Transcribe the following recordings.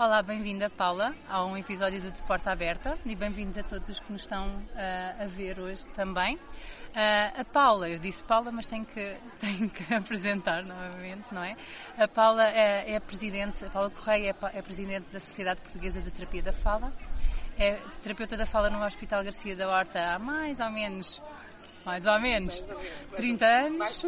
Olá, bem-vinda Paula a um episódio do De Porta Aberta e bem-vindos a todos os que nos estão uh, a ver hoje também. Uh, a Paula, eu disse Paula, mas tenho que, tenho que apresentar novamente, não é? A Paula é, é presidente, a Paula Correia é, é presidente da Sociedade Portuguesa de Terapia da Fala, é terapeuta da fala no Hospital Garcia da Horta há mais ou menos mais ou menos, 30 anos.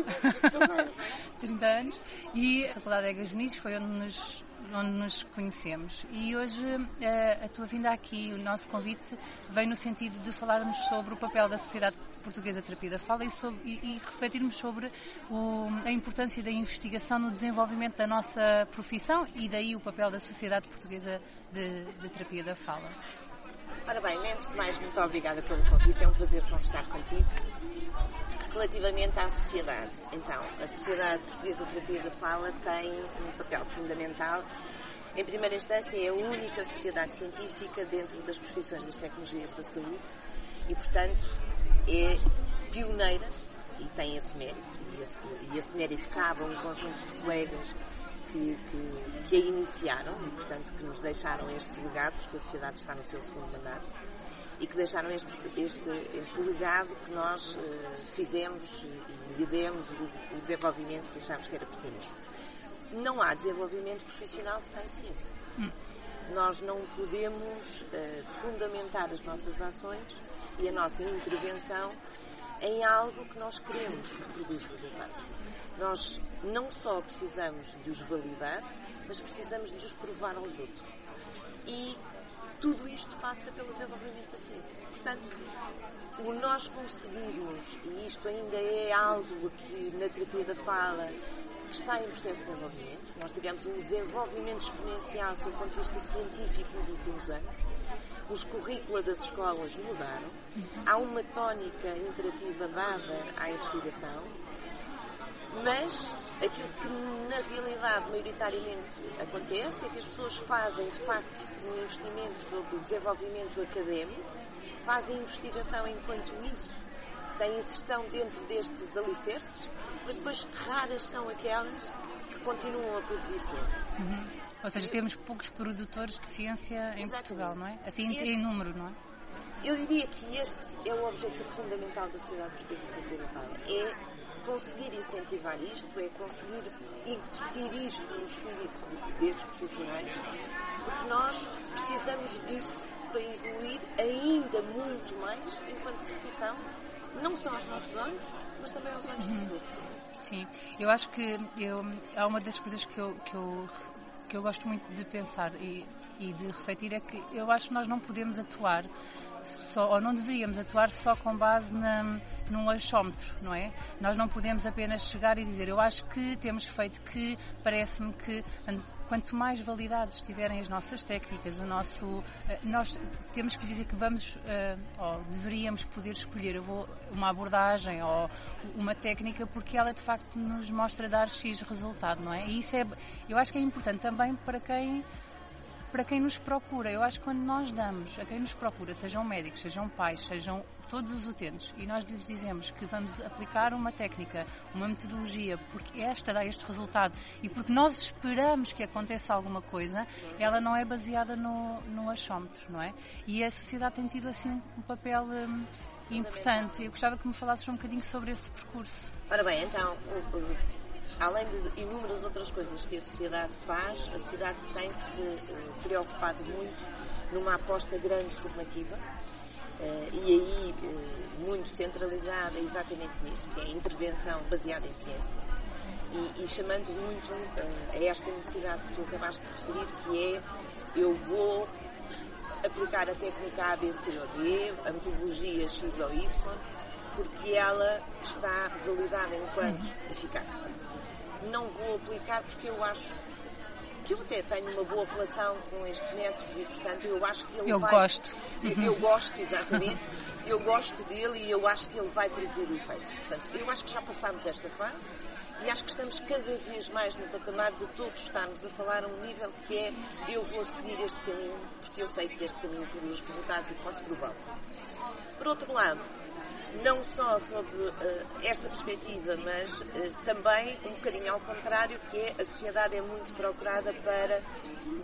30 anos. E a Faculdade de Egas Muniz foi onde nos, onde nos conhecemos. E hoje a, eh, a tua vinda aqui, o nosso convite, vem no sentido de falarmos sobre o papel da Sociedade Portuguesa Terapia da Fala e, sobre, e, e refletirmos sobre o, a importância da investigação no desenvolvimento da nossa profissão e daí o papel da Sociedade Portuguesa de, de Terapia da Fala. Ora bem, antes de mais, muito obrigada pelo convite, é um prazer conversar contigo. Relativamente à sociedade, então, a Sociedade Portuguesa de Terapia da Fala tem um papel fundamental. Em primeira instância, é a única sociedade científica dentro das profissões das tecnologias da saúde e, portanto, é pioneira e tem esse mérito. E esse, e esse mérito cabe a um conjunto de colegas que, que, que, a iniciaram e, portanto, que nos deixaram este legado, porque a sociedade está no seu segundo mandato, e que deixaram este, este, este legado que nós uh, fizemos e lhe demos o, o, desenvolvimento que achámos que era pertinente. Não há desenvolvimento profissional sem ciência. Hum. Nós não podemos uh, fundamentar as nossas ações e a nossa intervenção em algo que nós queremos que produza resultados. Nós não só precisamos de os validar, mas precisamos de os provar aos outros. E tudo isto passa pelo desenvolvimento da ciência. Portanto, o nós conseguirmos, e isto ainda é algo que na terapia da fala está em processo de desenvolvimento, nós tivemos um desenvolvimento exponencial o ponto de vista científico nos últimos anos, os currículos das escolas mudaram, há uma tónica imperativa dada à investigação, mas aquilo que na realidade maioritariamente acontece é que as pessoas fazem de facto um investimento sobre o desenvolvimento académico, fazem investigação enquanto isso têm inserção dentro destes alicerces, mas depois raras são aquelas que continuam a produzir ciência. Uhum. Ou seja, temos poucos produtores de ciência em Exatamente. Portugal, não é? Assim este, em número, não é? Eu diria que este é o objetivo fundamental da sociedade portuguesa de cultura é conseguir incentivar isto, é conseguir incutir isto no espírito destes profissionais, porque nós precisamos disso para evoluir ainda muito mais enquanto profissão, não só aos nossos olhos, mas também aos olhos dos outros. Sim, eu acho que eu, há uma das coisas que eu, que eu, que eu gosto muito de pensar e, e de refletir é que eu acho que nós não podemos atuar só, ou não deveríamos atuar só com base na, num achómetro, não é? Nós não podemos apenas chegar e dizer, eu acho que temos feito que, parece-me que quanto mais validadas estiverem as nossas técnicas, o nosso, eh, nós temos que dizer que vamos, eh, ou deveríamos poder escolher uma abordagem ou uma técnica porque ela de facto nos mostra dar X resultado, não é? E isso é, eu acho que é importante também para quem para quem nos procura. Eu acho que quando nós damos a quem nos procura, sejam médicos, sejam pais, sejam todos os utentes, e nós lhes dizemos que vamos aplicar uma técnica, uma metodologia, porque esta dá este resultado e porque nós esperamos que aconteça alguma coisa, ela não é baseada no, no achómetro, não é? E a sociedade tem tido assim um papel hum, importante. Eu gostava que me falasses um bocadinho sobre esse percurso. Ora bem, então, além de inúmeras outras coisas que a sociedade faz, a sociedade tem-se uh, preocupado muito numa aposta grande formativa uh, e aí uh, muito centralizada exatamente nisso, que é a intervenção baseada em ciência. E, e chamando muito a esta necessidade que tu acabaste de referir, que é eu vou aplicar a técnica A, B, C ou D, a metodologia X ou Y, porque ela está validada enquanto eficaz não vou aplicar porque eu acho que eu até tenho uma boa relação com este método e, portanto, eu acho que ele eu vai... Gosto. Eu, eu gosto. exatamente. eu gosto dele e eu acho que ele vai produzir o efeito. Portanto, eu acho que já passámos esta fase e acho que estamos cada vez mais no patamar de todos estarmos a falar a um nível que é eu vou seguir este caminho porque eu sei que este caminho produz resultados e posso prová-lo. Por outro lado, não só sobre uh, esta perspectiva, mas uh, também um bocadinho ao contrário, que é a sociedade é muito procurada para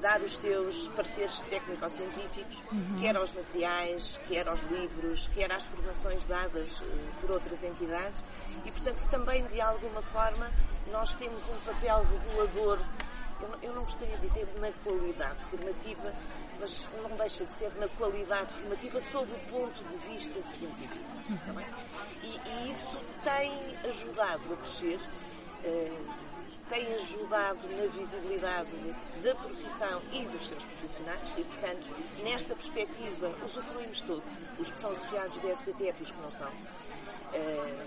dar os seus pareceres técnico-científicos, uhum. quer aos materiais, quer aos livros, quer às formações dadas uh, por outras entidades e, portanto, também de alguma forma nós temos um papel regulador eu, eu não gostaria de dizer na qualidade formativa, mas não deixa de ser na qualidade formativa sob o ponto de vista científico. Tá e, e, isso tem ajudado a crescer, eh, tem ajudado na visibilidade da profissão e dos seus profissionais e, portanto, nesta perspectiva, usufruímos todos, os que são associados do SPTF e os que não são. Eh,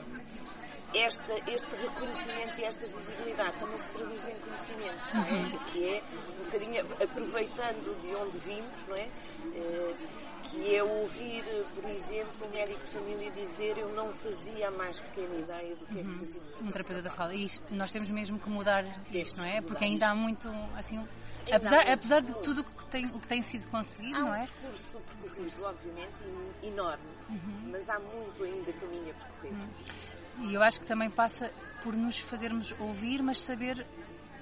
esta, este reconhecimento e esta visibilidade também se traduz em conhecimento, não é? Uhum. que é um bocadinho aproveitando de onde vimos, não é? Eh, que é ouvir, por exemplo, um médico de família dizer eu não fazia a mais pequena ideia do que uhum. é que uhum. fazia. Um terapeuta da fala. E isto, nós temos mesmo que mudar isto, não é? Porque ainda há muito, assim, apesar, apesar de tudo o que tem, o que tem sido conseguido, há não é? Há percurso percorrido, obviamente, enorme, uhum. mas há muito ainda caminho a percorrer. Uhum. E eu acho que também passa por nos fazermos ouvir, mas saber,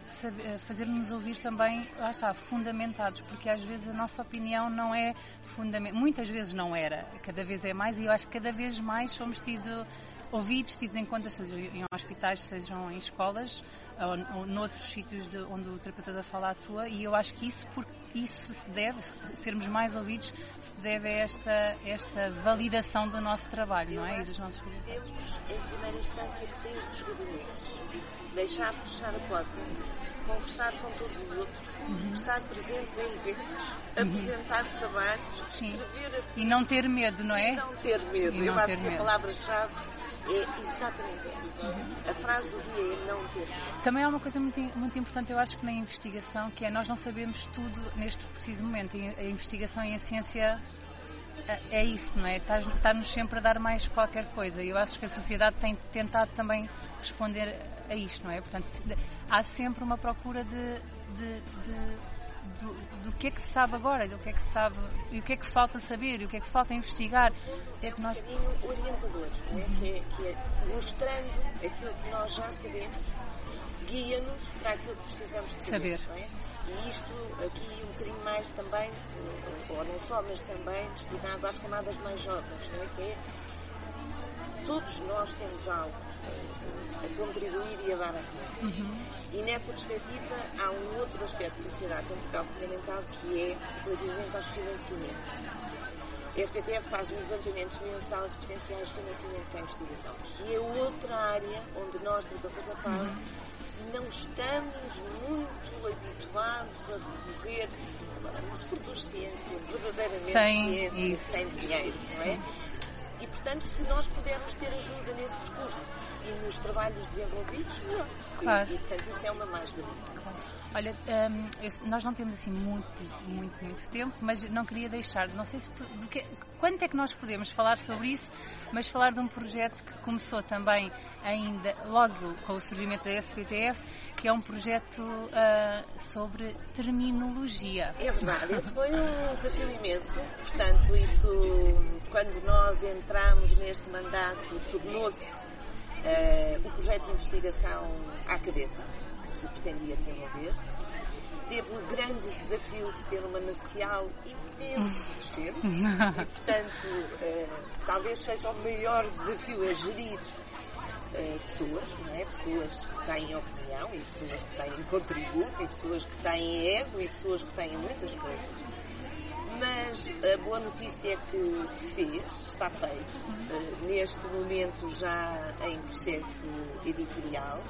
saber eh, fazer-nos ouvir também, lá está, fundamentados, porque às vezes a nossa opinião não é fundamental, muitas vezes não era, cada vez é mais, e eu acho que cada vez mais somos tidos ouvidos, tidos em conta, seja em hospitais, sejam em escolas ou, ou noutros sítios de, onde o terapeuta da fala atua, e eu acho que isso, porque isso se deve, sermos mais ouvidos, se deve a esta, esta validação do nosso trabalho, eu não é? E dos nossos temos, em primeira instância, que sair dos gabinetes, deixar fechar a porta, conversar com todos os outros, uhum. estar presentes em eventos, uhum. apresentar trabalhos, Sim. escrever. E não ter medo, não é? E não ter medo. E eu acho que a palavra-chave é exatamente essa. A frase do dia é não ter medo. Também há uma coisa muito, muito importante, eu acho que na investigação, que é nós não sabemos tudo neste preciso momento. A investigação e a ciência é, é isso, não é? Está-nos sempre a dar mais qualquer coisa. Eu acho que a sociedade tem tentado também responder a isto, não é? Portanto, há sempre uma procura de, de, de do, do, que é que se sabe agora, do que é que se sabe e o que é que falta saber, e o que é que falta investigar. É, é um nós... bocadinho orientador, né? que, é, que é mostrando aquilo que nós já sabemos, guia-nos para aquilo que precisamos de saber. saber. É? E isto aqui um bocadinho mais também, ou não só, mas também destinado às camadas mais jovens, não é? que é todos nós temos algo a contribuir e a dar a ciência. Uhum. E nessa perspectiva há um outro aspecto que a sociedade tem um papel fundamental que é relativamente aos financiamentos. A SPTF faz um levantamento mensal de potenciais financiamentos à investigação. E é outra área onde nós, terapeutas da fala, uhum. não estamos muito habituados a recorrer. Agora, não se produz ciência, verdadeiramente sem ciência, sem dinheiro, não é? E, portanto, se nós pudermos ter ajuda nesse percurso e nos trabalhos desenvolvidos, melhor. Claro. E, e, portanto, isso é uma mais-valia. Olha, um, nós não temos assim muito, muito, muito tempo, mas não queria deixar, não sei se, que, quanto é que nós podemos falar sobre isso, mas falar de um projeto que começou também ainda, logo com o surgimento da SPTF, que é um projeto uh, sobre terminologia. É verdade, esse foi um desafio imenso, portanto, isso, quando nós entramos neste mandato, tornou-se uh, o projeto de investigação à cabeça que se pretendia desenvolver. Teve o grande desafio de ter uma nacional imenso crescente e, portanto, uh, talvez seja o maior desafio a gerir uh, pessoas, não é? pessoas que têm opinião e pessoas que têm contributo e pessoas que têm ego e pessoas que têm muitas coisas mas a boa notícia é que se fez, está feito, uh, neste momento já em processo editorial.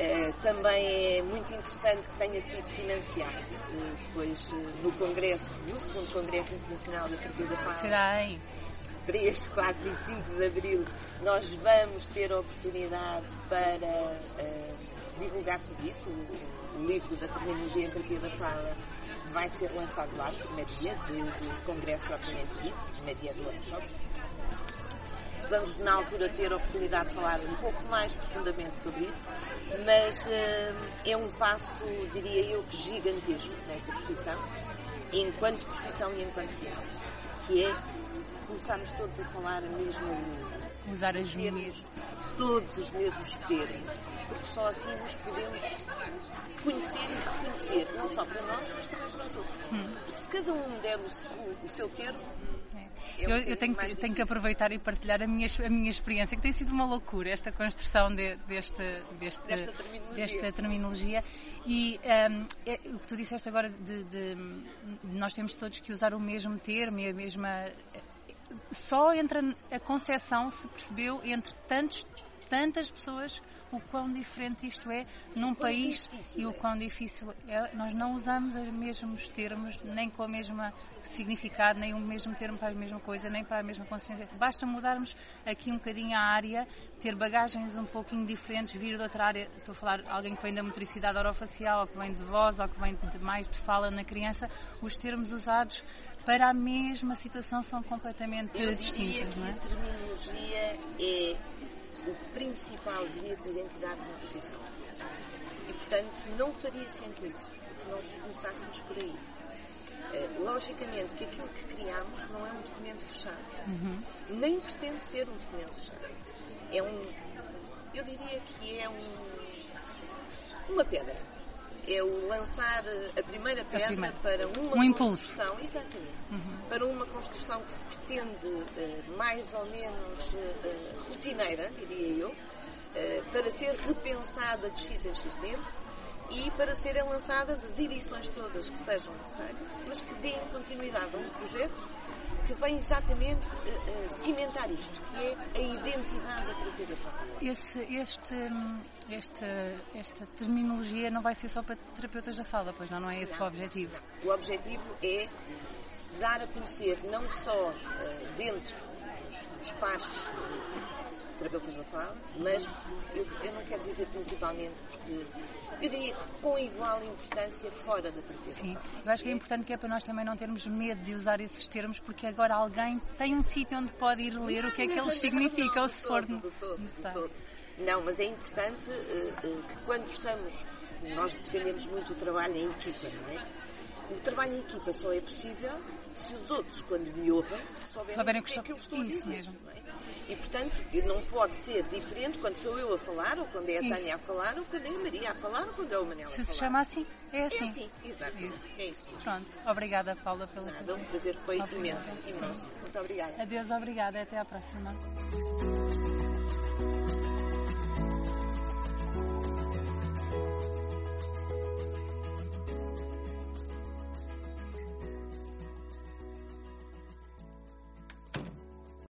Uh, também é muito interessante que tenha sido financiado uh, depois no Congresso, no segundo Congresso Internacional da Terapia da Paz. Será em 3, 4 e 5 de Abril nós vamos ter a oportunidade para divulgar tudo isso, o, o livro da terminologia em terapia da fala vai ser lançado lá no primeiro dia do, congresso propriamente dito, primeiro dia do workshop. Vamos, na altura, ter a oportunidade de falar um pouco mais profundamente sobre isso, mas uh, é um passo, diria eu, gigantesco nesta profissão, enquanto profissão e enquanto ciência. que é começarmos todos a falar a mesma língua. Usar as minhas. Todos os mesmos termos, porque só assim nos podemos conhecer e reconhecer, não só para nós, mas também para os outros. Hum. Cada um der o, o, seu termo, é eu, eu tenho, que, tenho, que aproveitar e partilhar a minha, a minha experiência, que tem sido uma loucura esta construção de, deste, deste, desta, terminologia. desta terminologia. E um, é, o que tu disseste agora de, de, nós temos todos que usar o mesmo termo e a mesma. Só entre a concepção se percebeu entre tantos, tantas pessoas o quão diferente isto é num país difícil, e o quão difícil é. Nós não usamos os mesmos termos, nem com a mesma significado, nem o mesmo termo para a mesma coisa, nem para a mesma consciência. Basta mudarmos aqui um bocadinho a área, ter bagagens um pouquinho diferentes, vir de outra área. Estou a falar alguém que vem da motricidade orofacial, ou que vem de voz, ou que vem de mais de fala na criança. Os termos usados para a mesma situação são completamente Eu distintos. Diria não é? que a terminologia é o principal bilhete de identidade de uma profissão. E, portanto, não faria sentido que não começássemos por aí. Uh, logicamente que aquilo que criamos não é um documento fechado. Uhum. Nem pretende ser um documento fechado. É um. Eu diria que é um, uma pedra é o lançar a primeira pedra a primeira. para uma um construção, impulso. exatamente, uhum. para uma construção que se pretende uh, mais ou menos uh, rotineira, diria eu, uh, para ser repensada de X em X tempo e para serem lançadas as edições todas que sejam necessárias, mas que deem continuidade a um projeto que vem exatamente uh, uh, cimentar isto, que é a identidade da terapia da fala. Esse, este, este, esta terminologia não vai ser só para terapeutas da fala, pois não, não é esse não, o objetivo? Não. O objetivo é dar a conhecer não só uh, dentro dos, dos pares terapeutas da fala, mas eu, eu, não quero dizer principalmente porque eu diria com igual importância fora da terapia. Sim, eu acho que é importante que é para nós também não termos medo de usar esses termos porque agora alguém tem um sítio onde pode ir ler não, o que é que eles significam se for todo, todo, todo. Não, mas é importante uh, uh, que quando estamos, nós defendemos muito o trabalho em equipa, não é? O trabalho em equipa só é possível se os outros, quando me ouvem, souberem, souberem o que, é que eu estou Isso a dizer. Mesmo. É? E, portanto, não pode ser diferente quando sou eu a falar, ou quando é a Tânia a falar, ou quando é a Maria a falar, ou quando é o Manel a falar. Se se chama assim, é assim. É assim, exatamente. Isso. É isso. Pronto, obrigada, Paula, pela Nada, um prazer foi imenso. imenso. Muito obrigada. Adeus, obrigada. Até à próxima.